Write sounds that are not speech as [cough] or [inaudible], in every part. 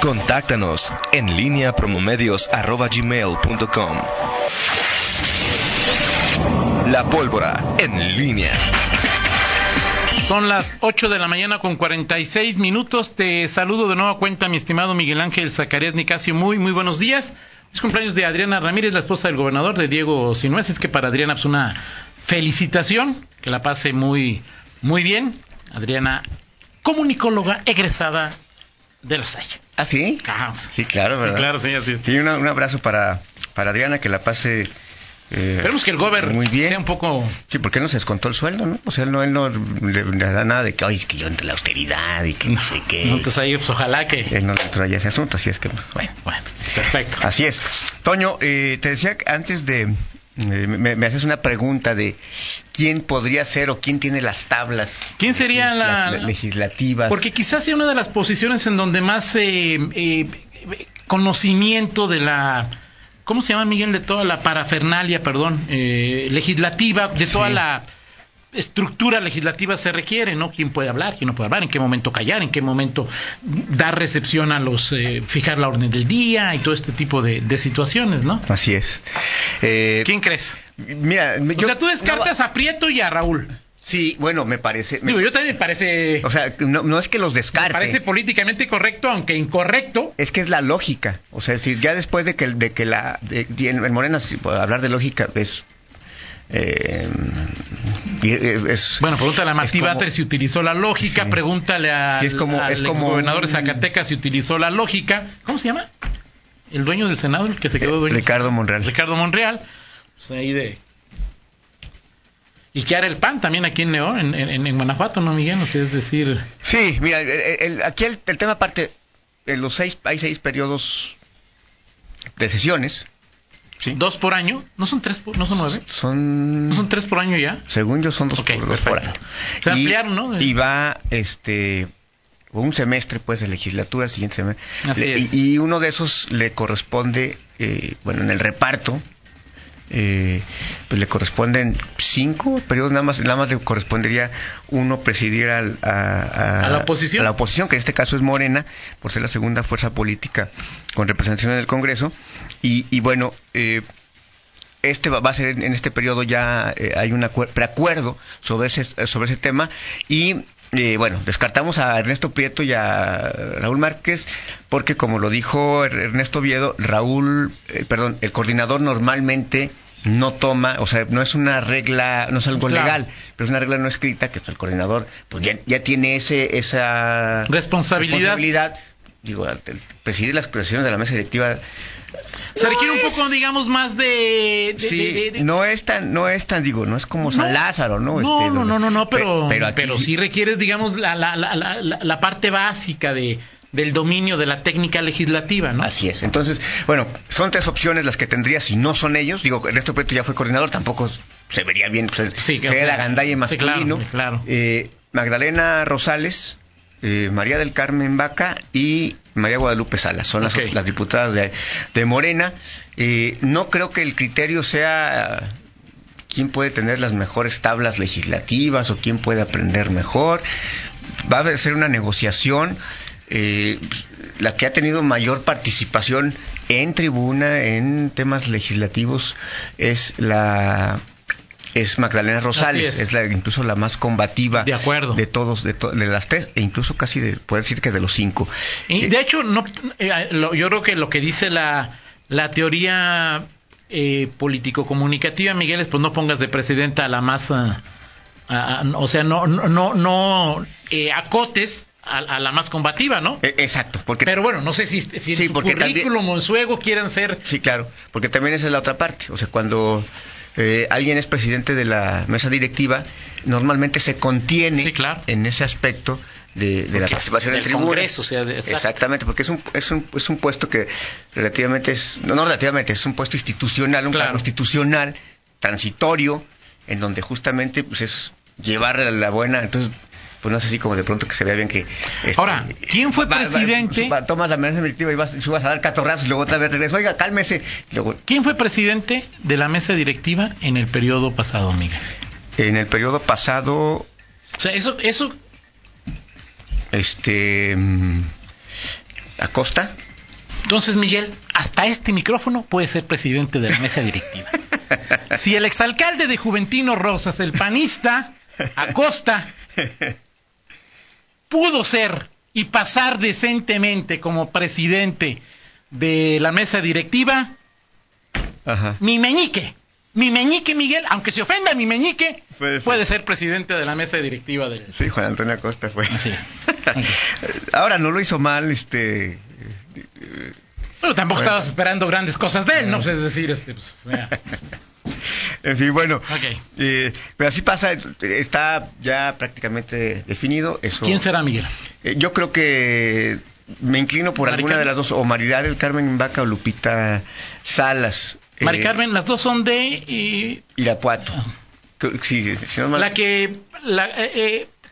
Contáctanos en línea promomedios.com. La pólvora en línea. Son las 8 de la mañana con 46 minutos. Te saludo de nueva cuenta, mi estimado Miguel Ángel Zacarías Nicasio. Muy, muy buenos días. Es cumpleaños de Adriana Ramírez, la esposa del gobernador de Diego Sinués. Es que para Adriana es pues, una felicitación, que la pase muy, muy bien. Adriana, comunicóloga egresada de la Salle. ¿Ah, sí? Sí, claro, ¿verdad? claro, sí, así Sí, un abrazo para, para Adriana, que la pase eh, Esperemos que el muy bien. sea un poco... Sí, porque él no se descontó el sueldo, ¿no? O sea, él no, él no le, da nada de que, ay, es que yo entre la austeridad y que no, sé qué. entonces ahí, pues ojalá que... Él no le traía ese asunto, así es que... Bueno, bueno, perfecto. Así es. Toño, eh, te decía antes de... Eh, me, haces una pregunta de quién podría ser o quién tiene las tablas ¿Quién sería la... legislativas. Porque quizás sea una de las posiciones en donde más eh, conocimiento de la ¿cómo se llama Miguel? De toda la parafernalia, perdón, eh, legislativa, de toda la estructura legislativa se requiere, ¿no? ¿Quién puede hablar? ¿Quién no puede hablar? ¿En qué momento callar? ¿En qué momento dar recepción a los, eh, fijar la orden del día y todo este tipo de, situaciones, ¿no? Así es. Eh, ¿Quién crees? Mira, o sea, tú descartas a Prieto y a Raúl. Sí, bueno, me parece. Digo, yo también me parece. O sea, no, es que los descarte. Me parece políticamente correcto, aunque incorrecto. Es que es la lógica. O sea, decir, ya después de que, de que la. De, en Morena, hablar de lógica es. Eh, es, bueno, pregúntale a Martí Batres si utilizó la lógica, pregúntale a, es como, al es como gobernador de Zacatecas si utilizó la lógica. ¿Cómo se llama? El dueño del Senado, el que se quedó dueño. Ricardo Monreal. Ricardo Monreal. Pues ahí de y que hará el PAN también aquí en León, en, Guanajuato, ¿no, Miguel? es decir... Sí, mira, aquí el, tema parte, en los seis, hay seis periodos de sesiones. ¿Sí? ¿Dos por año? ¿No son tres, no son nueve? Son... ¿No son tres por año ya? Según yo son dos, por, año. Se ampliaron, ¿no? Y va, este un semestre pues de legislatura, siguiente semestre. Así es. Y, uno de esos le corresponde, eh, bueno, en el reparto, eh, pues le corresponden cinco periodos, nada más, nada más le correspondería uno presidir a, la oposición? a la oposición, que en este caso es Morena, por ser la segunda fuerza política con representación en el Congreso. Y, bueno, eh, este va, a ser en este periodo ya eh, hay un preacuerdo sobre ese, sobre ese tema y bueno, descartamos a Ernesto Prieto y a Raúl Márquez porque como lo dijo er-, Ernesto Viedo, Raúl, eh, perdón, el coordinador normalmente no toma, o sea, no es una regla, no es algo legal, pero es una regla no escrita que pues, el coordinador pues ya, tiene ese esa responsabilidad. digo, presidir las creaciones de la mesa directiva se requiere un poco, digamos, más de, sí, no es tan, no es tan, digo, no es como San Lázaro, ¿no? No, este, no, no, no, no, pero, pero, sí. requiere, digamos, la, la, la, la, parte básica de, del dominio de la técnica legislativa, ¿no? Así es. Entonces, bueno, son tres opciones las que tendría si no son ellos. Digo, Ernesto Prieto ya fue coordinador, tampoco se vería bien, pues, sí, sería la gandalle masculino. claro, Eh, Magdalena Rosales, eh, María del Carmen Vaca y María Guadalupe Salas. Son las, las diputadas de, Morena. Eh, no creo que el criterio sea quién puede tener las mejores tablas legislativas o quién puede aprender mejor. Va a ser una negociación. Eh, la que ha tenido mayor participación en tribuna en temas legislativos es la es Magdalena Rosales, es. la, incluso la más combativa de, acuerdo. de todos, de, las tres, e incluso casi de, puedo decir que de los cinco. Y de hecho, no, eh, yo creo que lo que dice la, la teoría eh, político-comunicativa, Miguel, es pues no pongas de presidenta a la más, o sea, no, no, no eh, acotes a, la más combativa, ¿no? E, exacto, porque pero bueno, no sé si, si en su currículum o en su ego quieran ser. Sí, claro, porque también esa es la otra parte, o sea, cuando eh, alguien es presidente de la mesa directiva, normalmente se contiene en ese aspecto de, la participación en el tribunal. Exactamente, porque es un, es, un, es un puesto que relativamente es, no, no relativamente, es un puesto institucional, un cargo institucional, transitorio, en donde justamente pues es llevar la buena, entonces pues no es así como de pronto que se vea bien que... Este, Ahora, ¿quién fue presidente? tomas la mesa directiva y vas, subas a dar catorrazos y luego otra vez regresas, oiga, cálmese. Luego... ¿Quién fue presidente de la mesa directiva en el periodo pasado, Miguel? En el periodo pasado... O sea, eso... eso... Este... Mm, Acosta. Entonces, Miguel, hasta este micrófono puede ser presidente de la mesa directiva. [laughs] Si el exalcalde de Juventino Rosas, el panista Acosta, [laughs] pudo ser y pasar decentemente como presidente de la mesa directiva, Ajá. mi meñique, mi meñique Miguel, aunque se ofenda mi meñique, Puede puede ser. presidente de la mesa directiva del... Sí, Juan Antonio Acosta fue. Así es. [laughs] Ahora no lo hizo mal, este. Pero tampoco Bueno. estabas esperando grandes cosas de él, ¿no? Pues es decir, este, pues, o sea, En fin, bueno. Eh, pero así pasa, está ya prácticamente definido. Eso. ¿quién será Miguel? Eh, yo creo que me inclino por Mari alguna de las dos, o Maridad del Carmen Vaca o Lupita Salas. eh, Mari Carmen, las dos son de... eh, Irapuato. Que- Sí, si no mal- La que, la,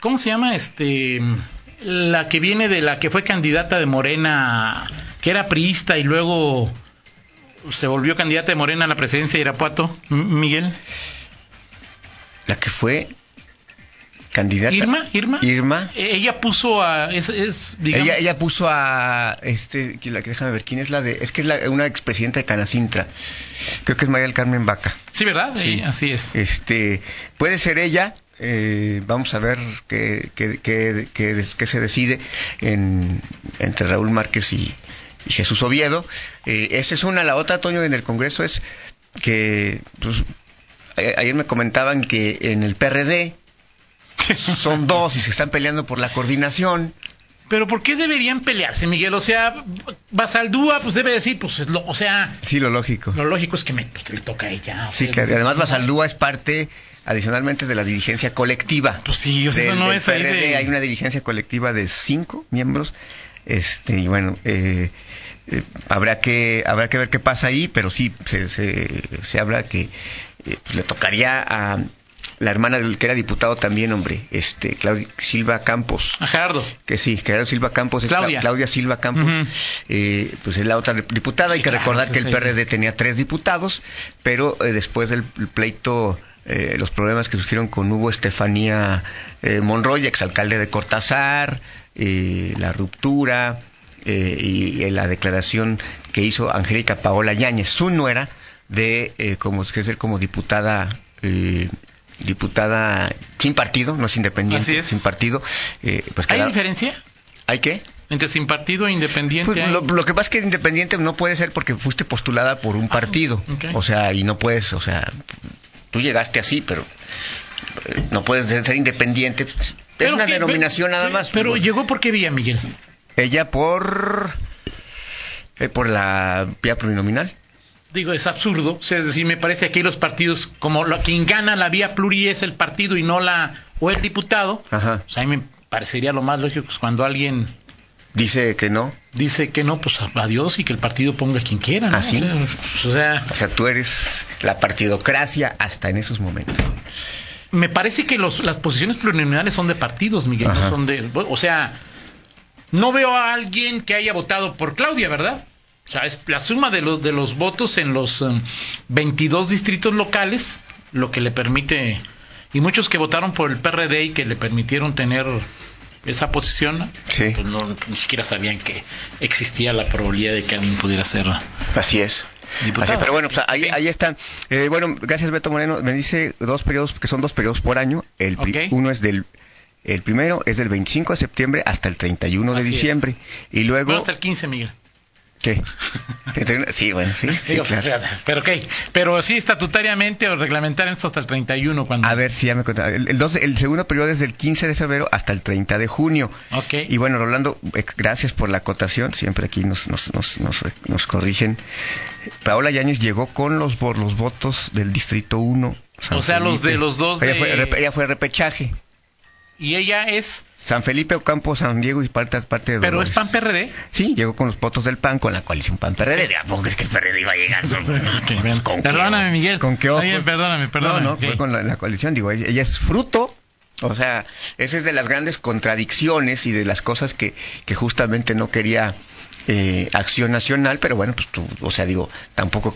¿cómo se llama? Este, la que viene de la que fue candidata de Morena, que era priista y luego se volvió candidata de Morena a la presidencia de Irapuato, Miguel. la que fue candidata. Irma, Irma. Irma. Eh, Ella puso a, es, es, digamos, Ella, ella puso a este, que la que déjame ver quién es la de, es que es la, una expresidenta de Canacintra, creo que es María del Carmen Vaca. sí, ¿verdad? Sí. Eh, así es. Este, puede ser ella, eh, vamos a ver qué, qué, qué- qué- qué se decide en, entre Raúl Márquez y, y Jesús Oviedo. Eh, esa es una, la otra, Toño, en el Congreso es que, pues, ayer me comentaban que en el PRD [laughs] son dos y se están peleando por la coordinación. Pero ¿por qué deberían pelearse, Miguel? O sea, Basaldúa, pues debe decir, pues, es lo- o sea, Sí, lo lógico. lo lógico es que me, toca a ella. o Sí, sea, decir, además Basaldúa es parte adicionalmente de la dirigencia colectiva. Pues sí, o sea, del, eso no del es ahí PRD. de- Hay una dirigencia colectiva de cinco miembros. Este, y bueno, eh, eh, habrá que habrá que ver qué pasa ahí, pero sí se, se, se habla que eh, pues le tocaría a la hermana del que era diputado también, hombre, este Claudia Silva Campos A Gerardo. que sí, Gerardo Silva Campos, es Cla- Claudia. Claudia, Silva Campos, eh, pues es la otra diputada. Sí, Hay que claro, recordar que el. PRD tenía tres diputados, pero eh, después del pleito, eh, los problemas que surgieron con Hugo Estefanía eh, Monroy, exalcalde de Cortázar, eh, la ruptura eh, y, la declaración que hizo Angélica Paola Yáñez, su nuera, de eh, como ser como diputada. eh, diputada sin partido, no es independiente, Así es. sin partido, eh, pues ¿Hay diferencia ¿Hay qué? entre sin partido e independiente? Pues, lo, lo que pasa es que independiente no puede ser porque fuiste postulada por un partido. Ah, ok. O sea, y no puedes, o sea, tú llegaste así, pero eh, no puedes ser independiente. Es Pero una denominación pero- nada más. Pero Bueno, llegó por qué vía, Miguel. Ella por... eh, por la vía plurinominal. Digo, es absurdo. O sea, es decir, me parece que aquí los partidos, como lo, quien gana la vía pluri es el partido y no la o el diputado. Ajá. O sea, a mí me parecería lo más lógico pues, cuando alguien Dice que no. dice que no, pues adiós y que el partido ponga a quien quiera. ¿no? ¿Ah, sí? O sea, pues, o sea, O sea, tú eres la partidocracia hasta en esos momentos. me parece que los, las posiciones plurinominales son de partidos, Miguel, Ajá. no son de... O sea, no veo a alguien que haya votado por Claudia, ¿verdad? O sea, es la suma de los, de los votos en los um, 22 distritos locales, lo que le permite... Y muchos que votaron por el PRD y que le permitieron tener esa posición, Sí. pues no, ni siquiera sabían que existía la probabilidad de que alguien pudiera ser... Así es. Así es, pero bueno, pues ahí, ahí están. Eh, bueno, gracias Beto Moreno. Me dice dos periodos, que son dos periodos por año. El. Uno es del... El primero es del 25 de septiembre hasta el 31 de es. diciembre. Y luego... Bueno, hasta el 15, Miguel. ¿Qué? Sí, bueno, sí, sí, Digo, claro. o sea, pero ok, pero sí estatutariamente o reglamentariamente hasta el 31 cuando... A ver, sí, ya me contaba. El, el, segundo periodo es del 15 de febrero hasta el 30 de junio. Ok. Y bueno, Rolando, eh, gracias por la acotación. Siempre aquí nos, nos, nos, nos, nos corrigen. Paola Yáñez llegó con los, los votos del Distrito 1. San O sea, los de los dos Ella, de- fue, ella fue repechaje. Y ella es, San Felipe, Ocampo, San Diego y parte, parte de pero es Dolores. PAN PRD. Sí, llegó con los votos del PAN, con la coalición PAN-PRD. ¿De a poco es que el PRD iba a llegar? [laughs] ¿Con Perdóname? Miguel. ¿Con qué ojos? perdóname, perdóname. No, no, ok. fue con la, la coalición. Digo, ella, ella es fruto O sea, esa es de las grandes contradicciones y de las cosas que, que justamente no quería eh, Acción Nacional, pero bueno, pues tú, o sea, digo, tampoco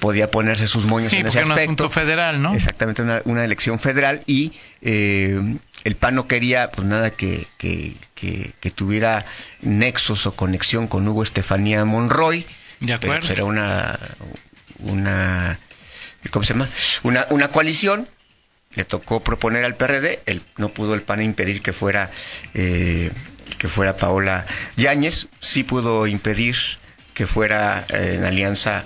podía ponerse sus moños Sí, en ese un aspecto. asunto federal, ¿no? Exactamente, una, una elección federal y eh, el PAN no quería pues nada que, que, que- que tuviera nexos o conexión con Hugo Estefanía Monroy. De pero, acuerdo. pues, era una, una, ¿cómo se llama? Una, una coalición. Le tocó proponer al PRD, el, no pudo el PAN impedir que fuera eh, que fuera Paola Yáñez, sí pudo impedir que fuera eh, en alianza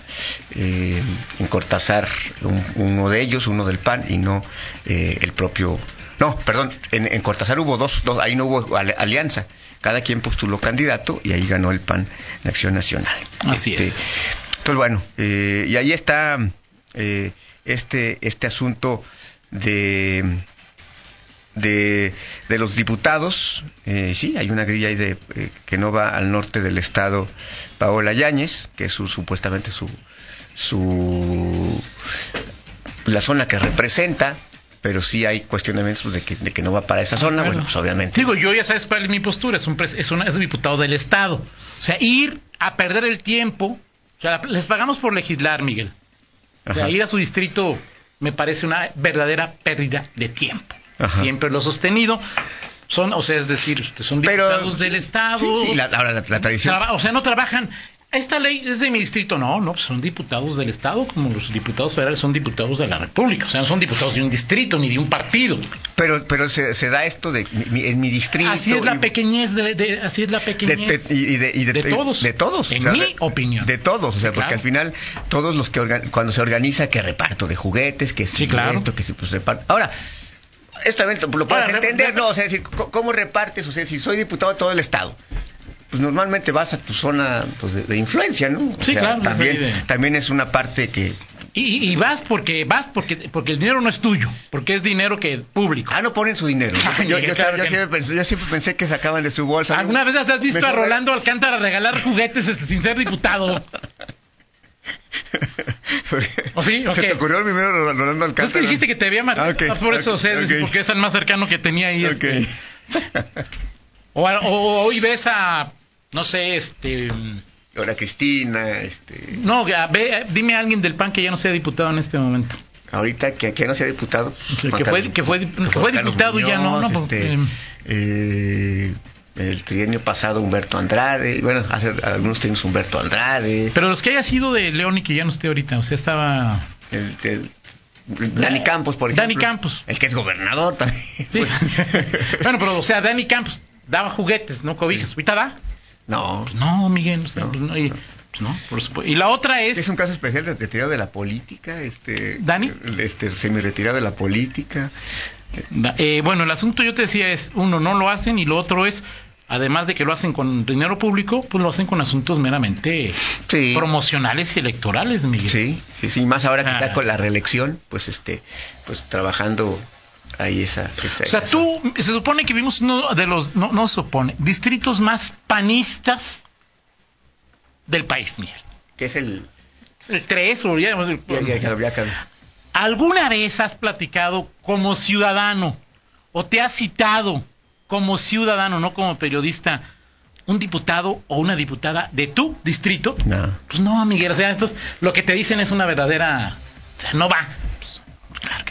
eh, en Cortázar un- uno de ellos, uno del PAN y no eh, el propio no, perdón, en, en Cortázar hubo dos, dos, ahí no hubo al- alianza. Cada quien postuló candidato y ahí ganó el PAN en Acción Nacional. Así es. Entonces, bueno, eh, y ahí está eh, este, este asunto de, de, de los diputados. Eh, sí, hay una grilla ahí de, eh, que no va al norte del estado Paola Yáñez, que es su, supuestamente su, su la zona que representa, pero sí hay cuestionamientos de que, de que no va para esa zona. Bueno, pues obviamente. Digo, yo ya sabes cuál es mi postura, es un, pres- es, una- es un diputado del Estado. O sea, ir a perder el tiempo, o sea, les pagamos por legislar, Miguel. O sea, ir a su distrito me parece una verdadera pérdida de tiempo. Ajá. Siempre lo he sostenido. Son, o sea, es decir, son Pero- diputados del Estado. Sí, sí, la- ahora la- la tradición. Traba- o sea, no trabajan. Esta ley es de mi distrito, no, no, pues son diputados del Estado, como los diputados federales son diputados de la República, o sea, no son diputados de un distrito ni de un partido. Pero, pero se, se da esto de mi- en mi distrito. Así es la y- pequeñez de, de- así es la pequeñez. de- y de, y de- de todos. de todos En o sea, mi opinión. de todos o sea Sí, porque claro. al final todos los que organ- cuando se organiza que reparto de juguetes que Sí, claro. esto que si pues reparto ahora esto también lo puedes Ahora, entender no o sea decir cómo repartes o sea si soy diputado de todo el estado pues normalmente vas a tu zona pues, de, de influencia no O Sí, sea, claro, también es ahí de- también es una parte que Y, y vas porque vas porque porque el dinero no es tuyo, porque es dinero que público. ah no ponen su dinero [laughs] yo, claro siempre pensé, yo siempre pensé que sacaban de su bolsa ¿Alguna vez has visto Me a Rolando Alcántara regalar juguetes este, sin ser diputado? [laughs] ¿O sí? ¿O se qué? te ocurrió el primero Rolando Alcántara Es que dijiste que te había marcado. Ah, ok, por eso, o sea, ok, es ok. porque es el más cercano que tenía ahí. Este. [laughs] O hoy ves a, no sé, este... Ahora Cristina, este, No, ve- dime a alguien del PAN que ya no sea diputado en este momento. ahorita que, que no sea diputado. pues, que fue- Carlos- que fue- que diputado ya, ¿no? No, porque- este, eh, el trienio pasado Humberto Andrade, bueno, hace algunos tienen Humberto Andrade, Pero los que haya sido de León y que ya no esté ahorita, o sea, estaba... el- el- Dani Campos, por ejemplo. Dani Campos. El que es gobernador también. Sí. [laughs] bueno, pero, o sea, Dani Campos daba juguetes, no cobijas. ¿Ahorita da? No, Pues no, Miguel. o sea, No, pues no, y, pues no, por supuesto. Y la otra es... es un caso especial de retirado de la política, este, ¿Dani? este, semi retirado de la política. Eh, bueno, el asunto yo te decía es, uno, no lo hacen y lo otro es, además de que lo hacen con dinero público, pues lo hacen con asuntos meramente Sí. promocionales y electorales, Miguel. Sí, sí, sí, más ahora que Ah. está con la reelección, pues este, pues trabajando ahí esa, esa O sea, esa- tú, se supone que vimos uno de los, no, no se supone, distritos más panistas del país, Miguel. que es el El 3 o ya, ya, ya, ya, ya acabé. ¿Alguna vez has platicado como ciudadano o te has citado como ciudadano, no como periodista, un diputado o una diputada de tu distrito? No. Pues no, Miguel, o sea, entonces lo que te dicen es una verdadera... O sea, no va. Pues, claro.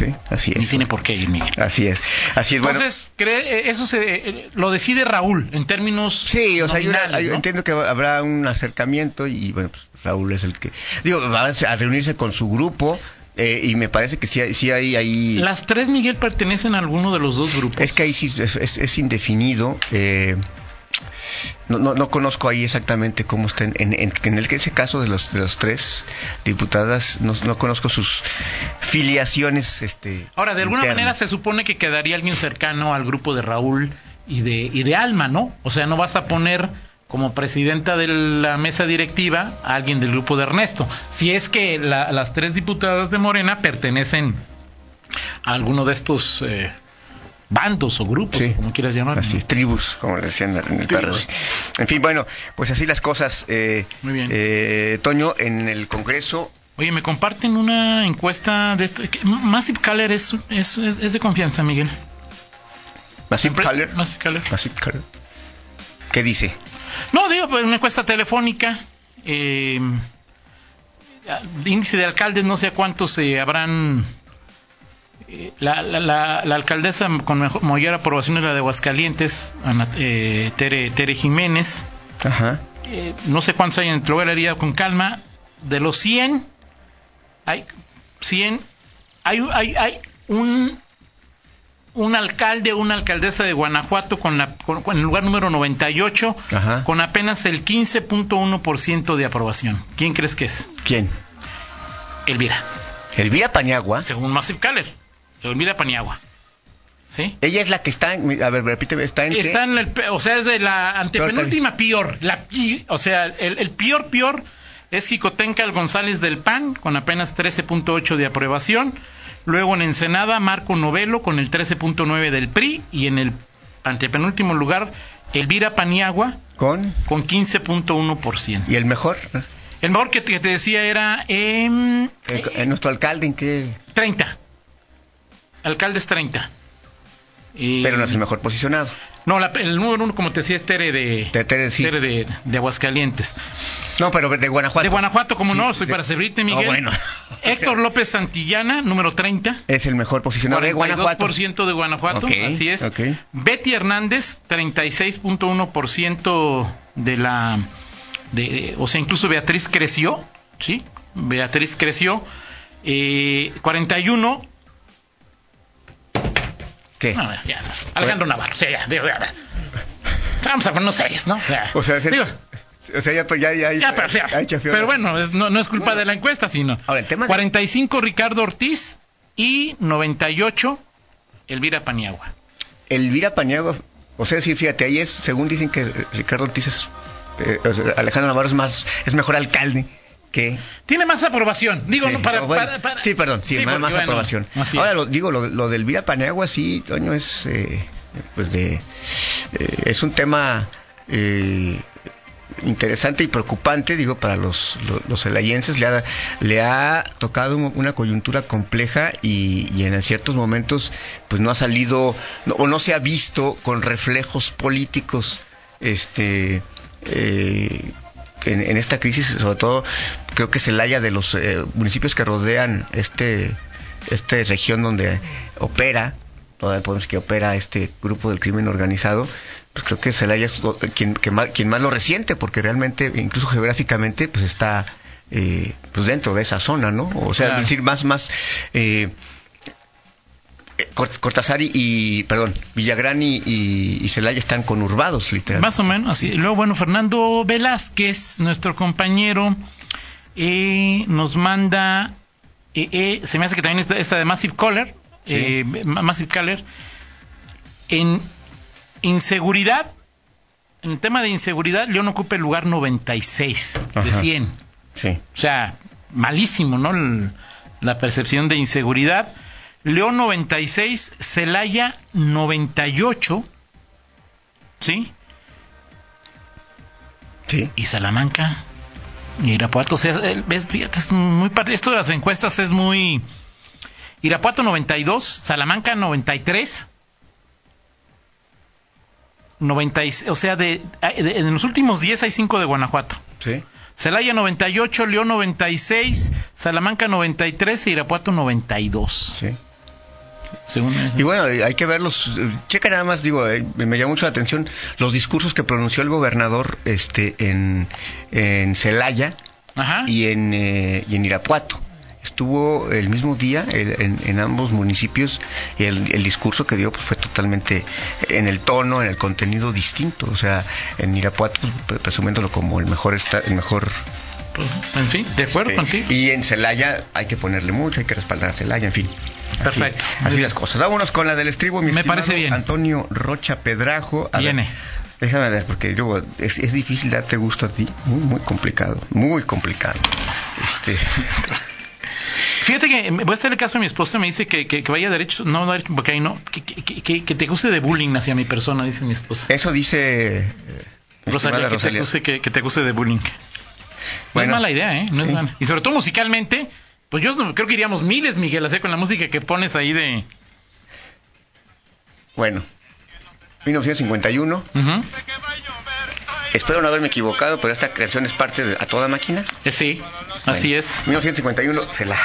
Sí, así Ni es. tiene por qué ir, Miguel. Así es. Así es, bueno. Entonces, cree- eh, eso se, eh, lo decide Raúl en términos Sí, o sea, ¿no? entiendo que habrá un acercamiento y bueno, pues Raúl es el que digo, va a reunirse con su grupo eh, y me parece que sí, hay- sí hay ahí Las tres, Miguel, pertenecen a alguno de los dos grupos. Es que ahí sí es, es- es indefinido. eh, no, no, no conozco ahí exactamente cómo está. En, en, en- en el que ese caso de los, de los tres diputadas, no, no conozco sus filiaciones. Este, Ahora, de alguna internas. manera se supone que quedaría alguien cercano al grupo de Raúl y de, y de Alma, ¿no? O sea, no vas a poner como presidenta de la mesa directiva a alguien del grupo de Ernesto. Si es que la- las tres diputadas de Morena pertenecen a alguno de estos eh, bandos o grupos, Sí. como quieras llamar. Así tribus, como le decían en el. PRD. En fin, bueno, pues así las cosas. eh, Muy bien. eh, Toño, en el Congreso. Oye, me comparten una encuesta de... Este, Massive Caller es, es, es- es de confianza, Miguel. Massive Caller. Massive Caller. Massive Caller. ¿Qué dice? No, digo, pues una encuesta telefónica. eh, índice de alcaldes, no sé a cuántos eh, habrán. Eh, la, la- la- la alcaldesa con mejor, mayor aprobación es la de Aguascalientes, Ana- eh, Tere, Tere Jiménez. Ajá. Eh, no sé cuántos hay en lo voy a leer con calma. De los 100, hay 100, hay, hay, hay un un alcalde o una alcaldesa de Guanajuato con, la, con, con el lugar número 98 Ajá. con apenas el 15.1% de aprobación. ¿Quién crees que es? ¿Quién? Elvira, Elvira Paniagua. según Massive Caller. Elvira Paniagua. ¿Sí? Ella es la que está en... A ver, repíteme, ¿está en qué? Está en el, o sea, es de la antepenúltima peor, la o sea, el, el peor peor es Jicotencal González del PAN con apenas 13.8 de aprobación, luego en Ensenada Marco Novelo con el 13.9 del PRI y en el antepenúltimo lugar Elvira Paniagua ¿Con? con 15.1%. ¿Y el mejor? El mejor que te, decía era El- el- nuestro alcalde en qué... 30. Alcaldes 30. Y- Pero no es el mejor posicionado. No, la- el número uno, como te decía, es Tere de, De Tere, sí. Tere de, de Aguascalientes. No, pero de Guanajuato. De Guanajuato, como no, Sí, soy de- para servirte, No, Miguel. bueno. Héctor [laughs] López Santillana, número 30. Es el mejor posicionado de Guanajuato. 42% de Guanajuato, Ok, así es. ok. Betty Hernández, 36.1% de la... De, o sea, incluso Beatriz creció, ¿sí? Beatriz creció. Eh, 41 ¿Qué? No, ya, Alejandro Navarro, sí, ya, digo, ya, ya. Vamos a ponernos serios, ¿no? Ya. O sea, es el- Digo, O sea, ya, pues, ya, ya, ya, pero, o sea, ya pero bueno, es- no, no es culpa de la encuesta, sino Ahora, el tema de- 45 Ricardo Ortiz y 98 Elvira Paniagua. Elvira Paniagua, o sea, sí, fíjate, ahí es, según dicen que Ricardo Ortiz es, eh, o sea, Alejandro Navarro es más, es mejor alcalde que... Tiene más aprobación, digo, Sí, no, para, no, bueno, para- para- sí, perdón, sí, más, más bueno, aprobación. Ahora, lo, digo, lo, lo del Elvira Paniagua, sí, Toño, es, eh, pues de, eh, es un tema eh, interesante y preocupante, digo, para los, los, los. Le ha, le ha tocado un- una coyuntura compleja y, y en ciertos momentos, pues no ha salido, no- o no se ha visto con reflejos políticos, este, eh, en, en esta crisis, sobre todo, creo que Celaya de los eh, municipios que rodean este, esta región donde opera, donde podemos decir que opera este grupo del crimen organizado, pues creo que Celaya es quien, que más, quien más lo resiente, porque realmente, incluso geográficamente, pues está eh, pues dentro de esa zona, ¿no? O sea, Claro. es decir, más, más eh, Cortázar y, y- perdón, Villagrán y, y, y Celaya están conurbados, literalmente. Más o menos, así. Luego, bueno, Fernando Velázquez, nuestro compañero, eh, nos manda, eh, eh, se me hace que también está esta de Massive Caller, Sí. eh, Ma- Massive Caller, en inseguridad, en el tema de inseguridad, León ocupa el lugar 96 de Ajá. 100. Sí. O sea, malísimo, ¿no? El- la percepción de inseguridad. León 96, Celaya 98, ¿sí? Sí. y Salamanca y Irapuato. O sea, es muy. Esto de las encuestas es muy. Irapuato 92, Salamanca 93. 96, o sea, de, de- en los últimos 10 hay 5 de Guanajuato. Sí. Celaya 98, León 96, Salamanca 93 e Irapuato 92. Sí. Según. Y bueno, hay que verlos. Checa nada más, digo, eh, me llamó mucho la atención los discursos que pronunció el gobernador este, en, en Celaya Ajá. y en, eh, y en Irapuato. Estuvo el mismo día el- en, en ambos municipios y el, el discurso que dio pues, fue totalmente en el tono, en el contenido distinto. O sea, en Irapuato, pues, pre- presumiéndolo como el mejor, esta- el mejor Pues, en fin, de acuerdo Sí. contigo. Y en Celaya hay que ponerle mucho, hay que respaldar a Celaya, en fin. Así- Perfecto. Así, las cosas. Vámonos con la del estribo, mi Me parece bien. Antonio Rocha Pedrajo. A ver, Viene. déjame ver, porque luego es, es difícil darte gusto a ti. Muy, muy complicado. Muy complicado. Este, [laughs] Fíjate que voy a hacer el caso de mi esposa, me dice que, que, que vaya derecho, no, no derecho, porque ahí no, que, que, que, que te acuse de bullying hacia mi persona, dice mi esposa. eso dice. eh, que te, acuse, que, que te acuse de bullying. No es mala idea, ¿eh? No sí. es mala. Y sobre todo musicalmente, pues yo creo que iríamos miles, Miguel, así con la música que pones ahí de... Bueno, 1951. Ujú. Espero no haberme equivocado, pero esta creación es parte de A Toda Máquina. Eh, Sí, así Bueno, es. 1951, se la...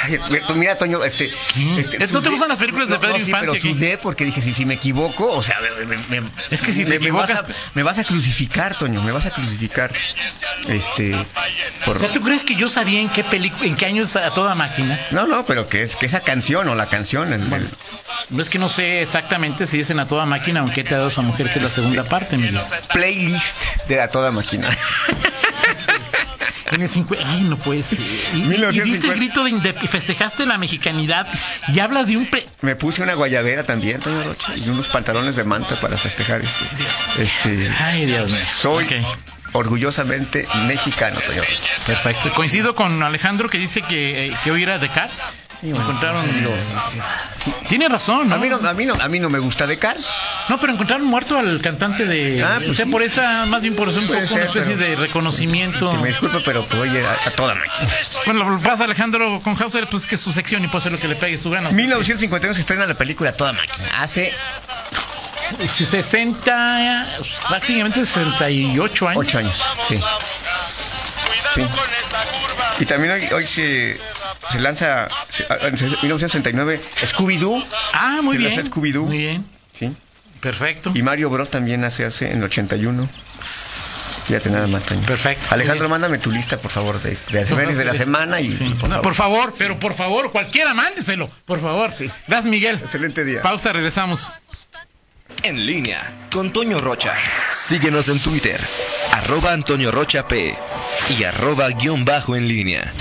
Pues mira, Toño, este... este Es que no te gustan las películas de No, Pedro no, sí, Infante, pero ¿qué? sudé porque dije, si, si me equivoco, o sea... me- me- Es que si te me, me vas equivocas- a, me vas a crucificar, Toño, me vas a crucificar. Este... Por... ¿Ya tú crees que yo sabía en qué película, en qué año es a toda máquina? No, no, pero que es que esa canción o la canción... el- el- No es que no sé exactamente si es en a toda máquina, aunque te ha dado esa mujer que es la segunda parte, Miguel. playlist de A Toda Máquina. En el Ay, no puede ser. Y, y- y 1950. diste el grito de inde- y festejaste la mexicanidad y hablas de un pre... Me puse una guayabera también, Toño Rocha, y unos pantalones de manta para festejar este... este Ay, Dios mío. soy orgullosamente mexicano, Toño perfecto. Coincido con Alejandro que dice que, eh, que hoy era de Cars. Encontraron... Tiene razón, ¿no? A mí no, a mí no, a mí no me gusta de Cars. No, pero encontraron muerto al cantante de... Ah, pues o sea, sí. por esa, más bien por eso un una ser, especie pero- de reconocimiento. Que me disculpe, pero pues oye, a, a toda máquina. Bueno, lo que pasa Alejandro con Hauser, pues es que es su sección y puede hacer lo que le pegue su gana. 1951 se estrena la película Toda Máquina. Hace 60, prácticamente 68 años. 8 años, sí. Sí. Y también hoy, hoy se, se lanza, se- a- en 1969, Scooby-Doo. Ah, muy Se bien. lanza Scooby-Doo. Muy bien, Sí. perfecto. Y Mario Bros también hace, hace en el 81. Fíjate nada más, Toño. Perfecto. Alejandro, mándame tu lista, por favor, de, de efemérides de la semana y Sí. por No, favor. por favor, pero por favor, cualquiera mándeselo, por favor. Gracias, Miguel. Excelente día. Pausa, regresamos. En línea con Toño Rocha. Síguenos en Twitter, arroba Antonio Rocha P y arroba guion bajo en línea.